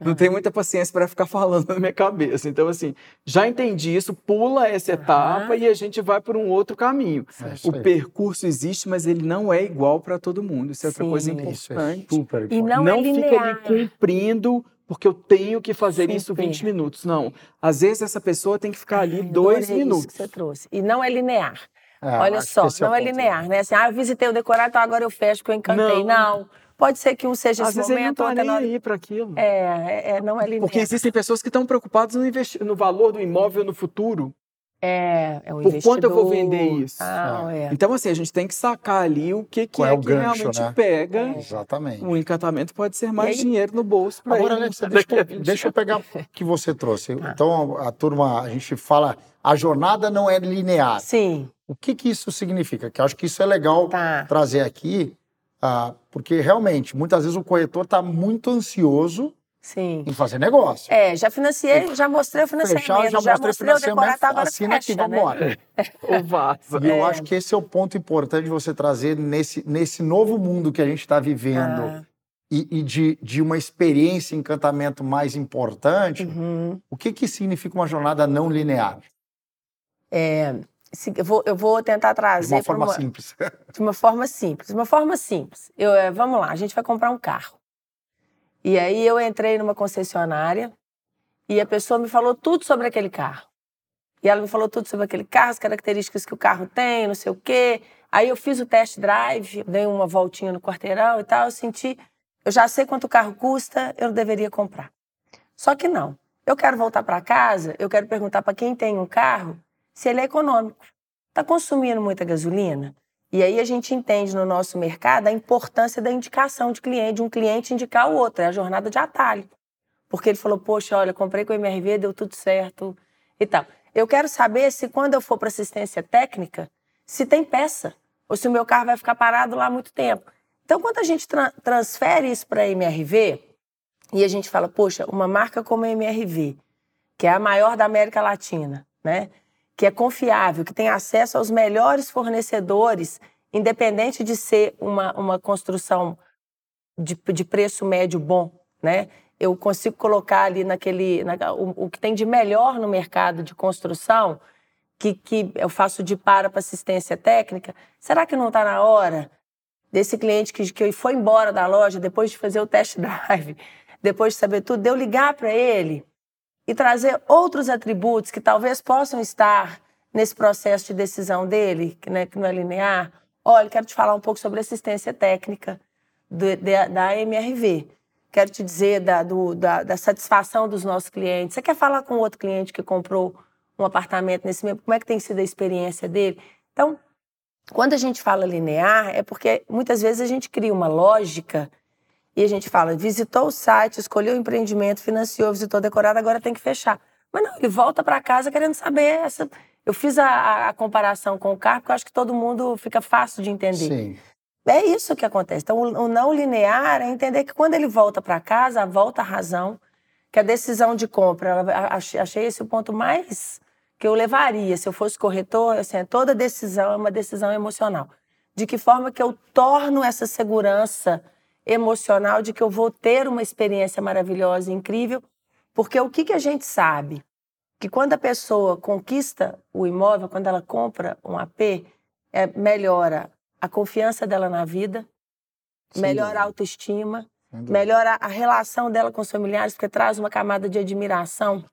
Não tenho muita paciência para ficar falando na minha cabeça. Então, assim, já entendi isso, pula essa etapa e a gente vai por um outro caminho. É o percurso existe, mas ele não é igual para todo mundo. Isso é outra Sim, coisa importante. É super importante. E não, não é fica ali cumprindo porque eu tenho que fazer Super. isso 20 minutos. Não. Às vezes essa pessoa tem que ficar ali Ai, dois minutos. Isso que você trouxe. E não é linear. É, Olha só, não é, é linear, né? Assim, ah, eu visitei o decorado, então agora eu fecho porque eu encantei. Não. não. Pode ser que um seja Às esse vezes momento, ele não tá nem aí para aquilo. É, é, é, não é linear. Porque existem pessoas que estão preocupadas no, no valor do imóvel no futuro. É, é um Por quanto eu vou vender isso? Ah, é. Então, assim, a gente tem que sacar ali o que, que é, é que gancho, realmente né? pega. É. Exatamente. O encantamento pode ser mais aí... dinheiro no bolso para Agora, Alexa, deixa, eu, deixa eu pegar o que você trouxe. Tá. Então, a turma, a gente fala, a jornada não é linear. Sim. O que, que isso significa? Que eu acho que isso é legal tá. trazer aqui, ah, porque realmente, muitas vezes o corretor está muito ansioso Sim. em fazer negócio. É, já financiei, já mostrei o financiamento, Fechar, já, já mostrei, o decorado, agora assina fecha, aqui, vamos embora. Né? o vaso. E eu é. acho que esse é o ponto importante de você trazer nesse, nesse novo mundo que a gente está vivendo ah. e, e, de, de uma experiência encantamento mais importante. Uhum. O que, que significa uma jornada não linear? É, eu vou, eu vou tentar trazer... De uma forma uma, simples. De uma forma simples. De uma forma simples. Eu, é, vamos lá, a gente vai comprar um carro. E aí eu entrei numa concessionária e a pessoa me falou tudo sobre aquele carro. E ela me falou tudo sobre aquele carro, as características que o carro tem, não sei o quê. Aí eu fiz o test drive, dei uma voltinha no quarteirão e tal, eu senti, eu já sei quanto o carro custa, eu deveria comprar. Só que não. Eu quero voltar para casa, eu quero perguntar para quem tem um carro se ele é econômico. Está consumindo muita gasolina? E aí a gente entende no nosso mercado a importância da indicação de cliente, de um cliente indicar o outro, é a jornada de atalho. Porque ele falou, poxa, olha, comprei com o MRV, deu tudo certo e tal. Eu quero saber se quando eu for para assistência técnica, se tem peça, ou se o meu carro vai ficar parado lá muito tempo. Então, quando a gente tra transfere isso para a MRV e a gente fala, poxa, uma marca como a MRV, que é a maior da América Latina, né? Que é confiável, que tem acesso aos melhores fornecedores, independente de ser uma, uma construção de, de preço médio bom, né? Eu consigo colocar ali naquele. Na, o, o, que tem de melhor no mercado de construção, que, que eu faço de para para assistência técnica. Será que não está na hora desse cliente que, que foi embora da loja depois de fazer o test drive, depois de saber tudo, de eu ligar para ele e trazer outros atributos que talvez possam estar nesse processo de decisão dele, que, né, que não é linear. Olha, quero te falar um pouco sobre assistência técnica do, de, da MRV. Quero te dizer da, do, da, da, satisfação dos nossos clientes. Você quer falar com outro cliente que comprou um apartamento nesse mesmo? Como é que tem sido a experiência dele? Então, quando a gente fala linear, é porque muitas vezes a gente cria uma lógica e a gente fala, visitou o site, escolheu o empreendimento, financiou, visitou decorado, agora tem que fechar. Mas não, ele volta para casa querendo saber essa. Eu fiz a, a, comparação com o carro, porque eu acho que todo mundo fica fácil de entender. Sim. É isso que acontece. Então, o, o não linear é entender que quando ele volta para casa, volta a razão, que a decisão de compra, ela, achei, achei esse o ponto mais que eu levaria se eu fosse corretor. Assim, toda decisão é uma decisão emocional. De que forma que eu torno essa segurança emocional de que eu vou ter uma experiência maravilhosa, incrível, porque o que, que a gente sabe? Que quando a pessoa conquista o imóvel, quando ela compra um AP, é, melhora a confiança dela na vida, Sim, melhora a autoestima, melhora a relação dela com os familiares, porque traz uma camada de admiração.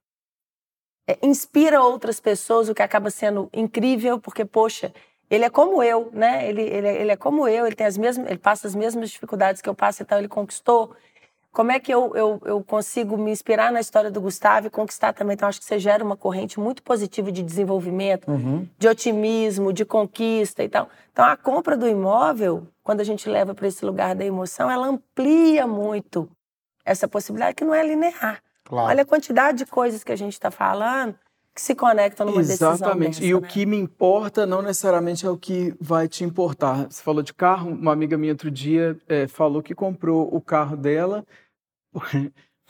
É, inspira outras pessoas, o que acaba sendo incrível, porque, poxa, ele é como eu, né? Ele, ele, ele é como eu, ele tem as mesmas, ele passa as mesmas dificuldades que eu passo, então ele conquistou. Como é que eu, eu, eu consigo me inspirar na história do Gustavo e conquistar também? Então, acho que você gera uma corrente muito positiva de desenvolvimento, uhum. de otimismo, de conquista e tal. Então, a compra do imóvel, quando a gente leva para esse lugar da emoção, ela amplia muito essa possibilidade que não é linear. Claro. Olha a quantidade de coisas que a gente está falando que se conectam numa Exatamente. decisão Exatamente. E né? o que me importa não necessariamente é o que vai te importar. Você falou de carro, uma amiga minha outro dia é, falou que comprou o carro dela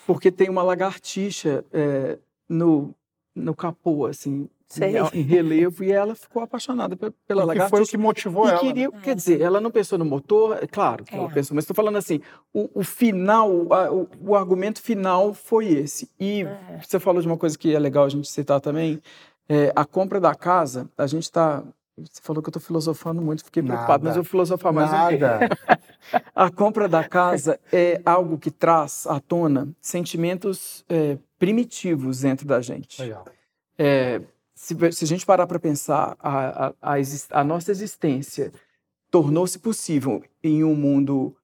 porque tem uma lagartixa é, no, no capô, assim, Sei. em relevo, e ela ficou apaixonada pela lagartixa. foi o que motivou e ela. Queria, né? Quer dizer, ela não pensou no motor, é claro que é. ela pensou, mas estou falando assim, o, o final, a, o, o, argumento final foi esse. E é. você falou de uma coisa que é legal a gente citar também, é, a compra da casa, a gente está você falou que eu estou filosofando muito, fiquei Nada. preocupado, mas eu vou filosofar mais Nada. um A compra da casa é algo que traz à tona sentimentos é, primitivos dentro da gente. Legal. É, se, se, a gente parar para pensar, a, a, a, a, nossa existência tornou-se possível em um mundo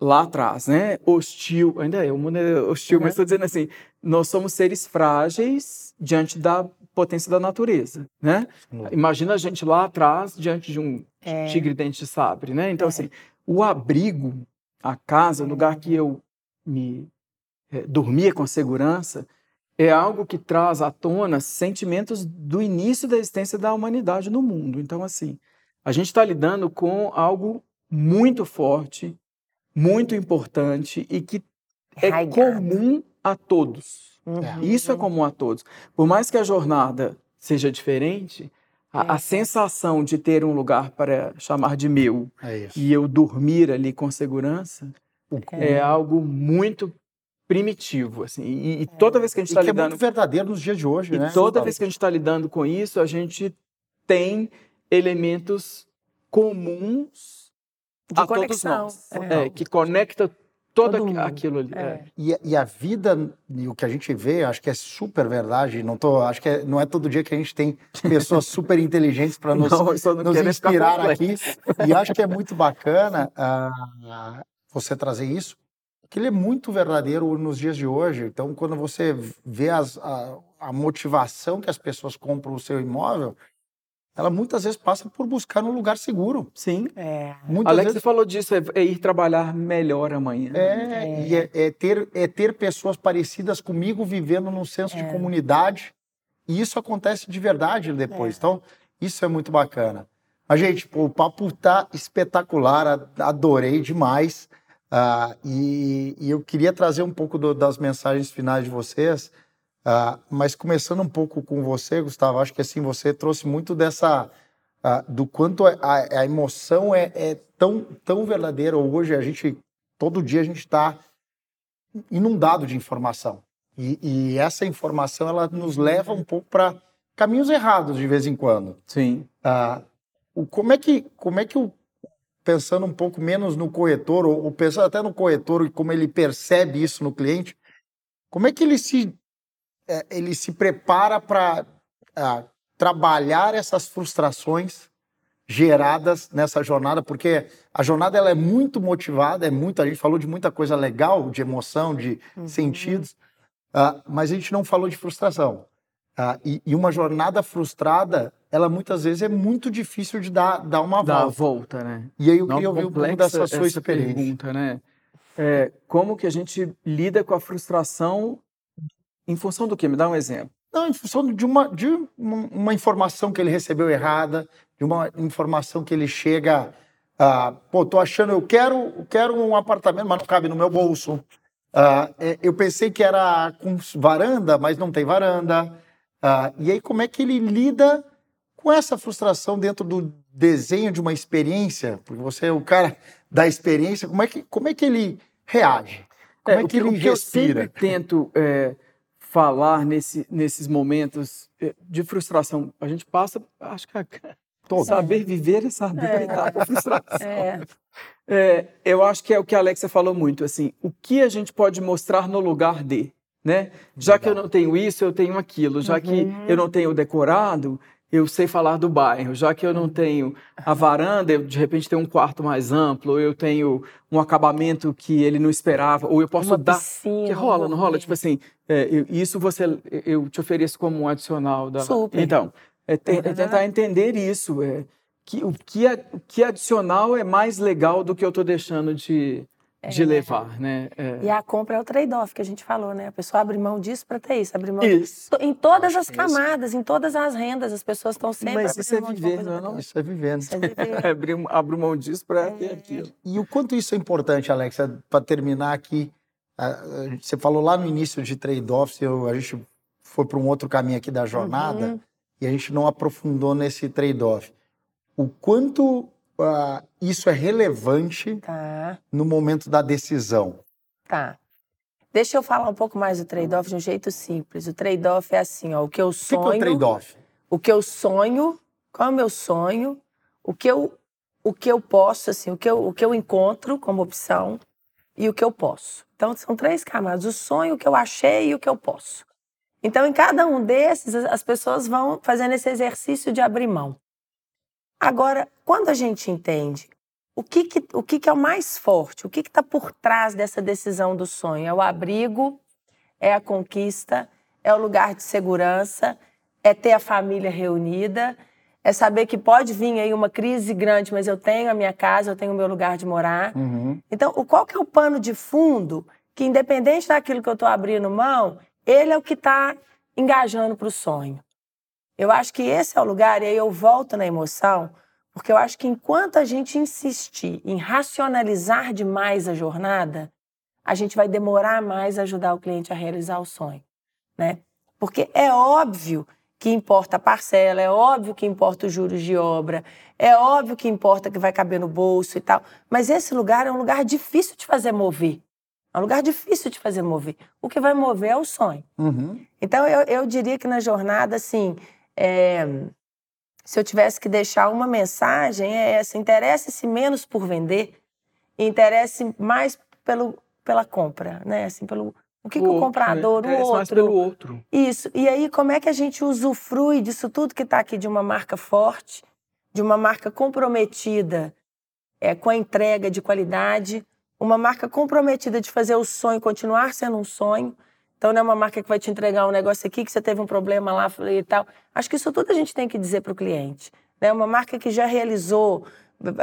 lá atrás, né? Hostil, ainda é, o mundo é hostil, uhum. mas estou dizendo assim, nós somos seres frágeis diante da potência da natureza, né? Uhum. Imagina a gente lá atrás diante de um é. tigre dente de sabre, né? Então, é. assim, o abrigo, a casa, o lugar que eu me é, dormia com segurança, é algo que traz à tona sentimentos do início da existência da humanidade no mundo. Então, assim, a gente está lidando com algo muito forte, muito importante e que é comum a todos. Uhum. Isso é comum a todos. Por mais que a jornada seja diferente, a, a, é. sensação de ter um lugar para chamar de meu é e eu dormir ali com segurança é, é algo muito primitivo, assim. E, e toda vez que a gente está lidando... é muito verdadeiro nos dias de hoje, e né? toda vez que a gente está lidando com isso, a gente tem elementos comuns de a conexão. todos nós. É. É, que conecta todo, todo aquilo ali. É. é. E, e, a vida, e o que a gente vê, acho que é super verdade. Não tô, acho que é, não é todo dia que a gente tem pessoas super inteligentes para nos, não, nos inspirar aqui. E acho que é muito bacana uh, você trazer isso, que ele é muito verdadeiro nos dias de hoje. Então, quando você vê as, a, a motivação que as pessoas compram o seu imóvel, ela muitas vezes passa por buscar um lugar seguro. Sim. É. Muitas Alex vezes... falou disso, é, é, ir trabalhar melhor amanhã. É, é. e é, é, ter, é ter pessoas parecidas comigo vivendo num senso de é. comunidade. E isso acontece de verdade depois. É. Então, isso é muito bacana. Mas, gente, o papo tá espetacular, adorei demais. Uh, e, e, eu queria trazer um pouco do, das mensagens finais de vocês, uh, mas começando um pouco com você, Gustavo, acho que assim você trouxe muito dessa uh, do quanto a, a emoção é, é, tão, tão verdadeira. Hoje a gente todo dia a gente está inundado de informação e, e, essa informação ela nos leva um pouco para caminhos errados de vez em quando. Sim. o, como é que como é que o pensando um pouco menos no corretor, ou, ou pensando até no corretor e como ele percebe isso no cliente, como é que ele se, é, ele se prepara para trabalhar essas frustrações geradas nessa jornada, porque a jornada ela é muito motivada, é muito, a gente falou de muita coisa legal, de emoção, de uhum. sentidos, uh, mas a gente não falou de frustração. Uh, e, e, uma jornada frustrada, ela muitas vezes é muito difícil de dar, dar uma dar volta. volta, né? E aí eu queria ouvir um pouco dessa sua experiência. Pergunta, né? É, como que a gente lida com a frustração em função do quê? Me dá um exemplo. Não, em função de uma, de uma, uma informação que ele recebeu errada, de uma informação que ele chega, ah, pô, tô achando, eu quero, quero um apartamento, mas não cabe no meu bolso. Ah, é, eu pensei que era com varanda, mas não tem varanda. Ah, e aí, como é que ele lida com essa frustração dentro do desenho de uma experiência? Porque você é o cara da experiência, como é que, como é que ele reage? Como é, é que, ele o que respira? Eu sempre tento é, falar nesse, nesses momentos é, de frustração. A gente passa, acho que Todo. saber viver é saber é. lidar com a frustração. É. É, eu acho que é o que a Alexia falou muito, assim, o que a gente pode mostrar no lugar de né? Já que eu não tenho isso, eu tenho aquilo. Já uhum. que eu não tenho decorado, eu sei falar do bairro. Já que eu não tenho a varanda, eu de repente tenho um quarto mais amplo, ou eu tenho um acabamento que ele não esperava, ou eu posso Uma dar. Piscina, que rola, não rola? Tipo assim, é, eu, isso você eu te ofereço como um adicional da. Super. Então, é, te, é tentar entender isso. É, que, o, que, o que adicional é mais legal do que eu estou deixando de de é. levar, né? É. E a compra é o trade-off que a gente falou, né? A pessoa abre mão disso para ter isso, abre mão isso. em todas as camadas, em todas as rendas, as pessoas estão sempre Mas isso é viver, não, é não? Isso é vivendo. Isso é viver. abrir, mão disso para é. ter aquilo. E o quanto isso é importante, Alexa, para terminar aqui, você falou lá no início de trade-offs, a gente foi para um outro caminho aqui da jornada uhum. e a gente não aprofundou nesse trade-off. O quanto uh, isso é relevante tá. no momento da decisão? Tá. Deixa eu falar um pouco mais do trade-off de um jeito simples. O trade-off é assim, ó, o que eu sonho... O que, é o trade-off? O que eu sonho, qual é o meu sonho, o que eu, o que eu posso, assim, o que eu, o que eu encontro como opção e o que eu posso. Então, são três camadas. O sonho, o que eu achei e o que eu posso. Então, em cada um desses, as pessoas vão fazendo esse exercício de abrir mão. Agora, quando a gente entende o que, que o que, que, é o mais forte, o que está por trás dessa decisão do sonho? É o abrigo, é a conquista, é o lugar de segurança, é ter a família reunida, é saber que pode vir aí uma crise grande, mas eu tenho a minha casa, eu tenho o meu lugar de morar. Uhum. Então, qual que é o pano de fundo que, independente daquilo que eu estou abrindo mão, ele é o que está engajando para o sonho. Eu acho que esse é o lugar, e aí eu volto na emoção, porque eu acho que enquanto a gente insistir em racionalizar demais a jornada, a gente vai demorar mais a ajudar o cliente a realizar o sonho, né? Porque é óbvio que importa a parcela, é óbvio que importa os juros de obra, é óbvio que importa que vai caber no bolso e tal, mas esse lugar é um lugar difícil de fazer mover. É um lugar difícil de fazer mover. O que vai mover é o sonho. Uhum. Então, eu, eu diria que na jornada, assim, é, se eu tivesse que deixar uma mensagem, é essa: interesse-se menos por vender, interesse mais pelo, pela compra, né? Assim, pelo o que, o, que o comprador, né? o outro. Mais pelo outro. Isso. E aí, como é que a gente usufrui disso tudo que está aqui de uma marca forte, de uma marca comprometida é, com a entrega de qualidade, uma marca comprometida de fazer o sonho continuar sendo um sonho então, não é uma marca que vai te entregar um negócio aqui que você teve um problema lá e tal. Acho que isso tudo a gente tem que dizer para o cliente. É né? uma marca que já realizou.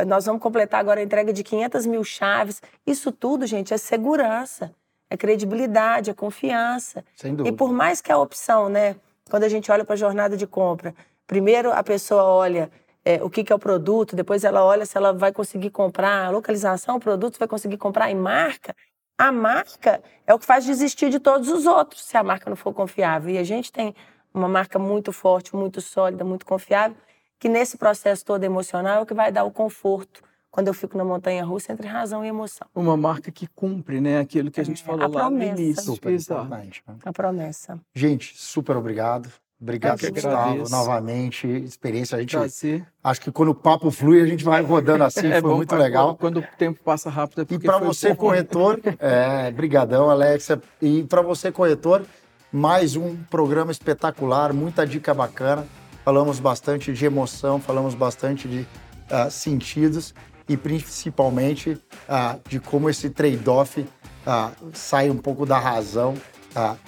Nós vamos completar agora a entrega de 500 mil chaves. Isso tudo, gente, é segurança, é credibilidade, é confiança. Sem dúvida. E por mais que a opção, né? Quando a gente olha para a jornada de compra, primeiro a pessoa olha é, o que, que é o produto, depois ela olha se ela vai conseguir comprar a localização, o produto vai conseguir comprar em marca. A marca é o que faz desistir de todos os outros, se a marca não for confiável. E a gente tem uma marca muito forte, muito sólida, muito confiável, que nesse processo todo emocional é o que vai dar o conforto quando eu fico na montanha russa entre razão e emoção. Uma marca que cumpre, né, aquilo que a gente é, falou a lá promessa. no início. Super importante. Né? A promessa. Gente, super obrigado. Obrigado, Gustavo, agradeço. novamente. Experiência, a gente. Prazer. Acho que quando o papo flui, a gente vai rodando assim, é foi muito legal. Quando o tempo passa rápido é porque E para você, bom. corretor, é, brigadão, Alexia. E para você, corretor, mais um programa espetacular, muita dica bacana. Falamos bastante de emoção, falamos bastante de uh, sentidos e principalmente uh, de como esse trade-off uh, sai um pouco da razão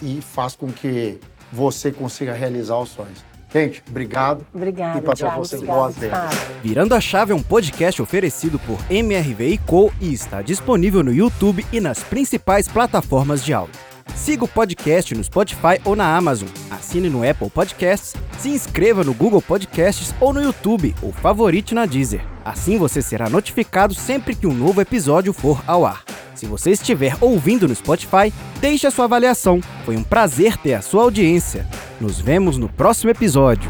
e faz com que você consiga realizar os sonhos. Gente, obrigado. Obrigado. E para vocês boas Virando a Chave é um podcast oferecido por MRV Co e está disponível no YouTube e nas principais plataformas de áudio. Siga o podcast no Spotify ou na Amazon. Assine no Apple Podcasts, se inscreva no Google Podcasts ou no YouTube, ou favorite na Deezer. Assim você será notificado sempre que um novo episódio for ao ar. Se você estiver ouvindo no Spotify, deixe a sua avaliação. Foi um prazer ter a sua audiência. Nos vemos no próximo episódio.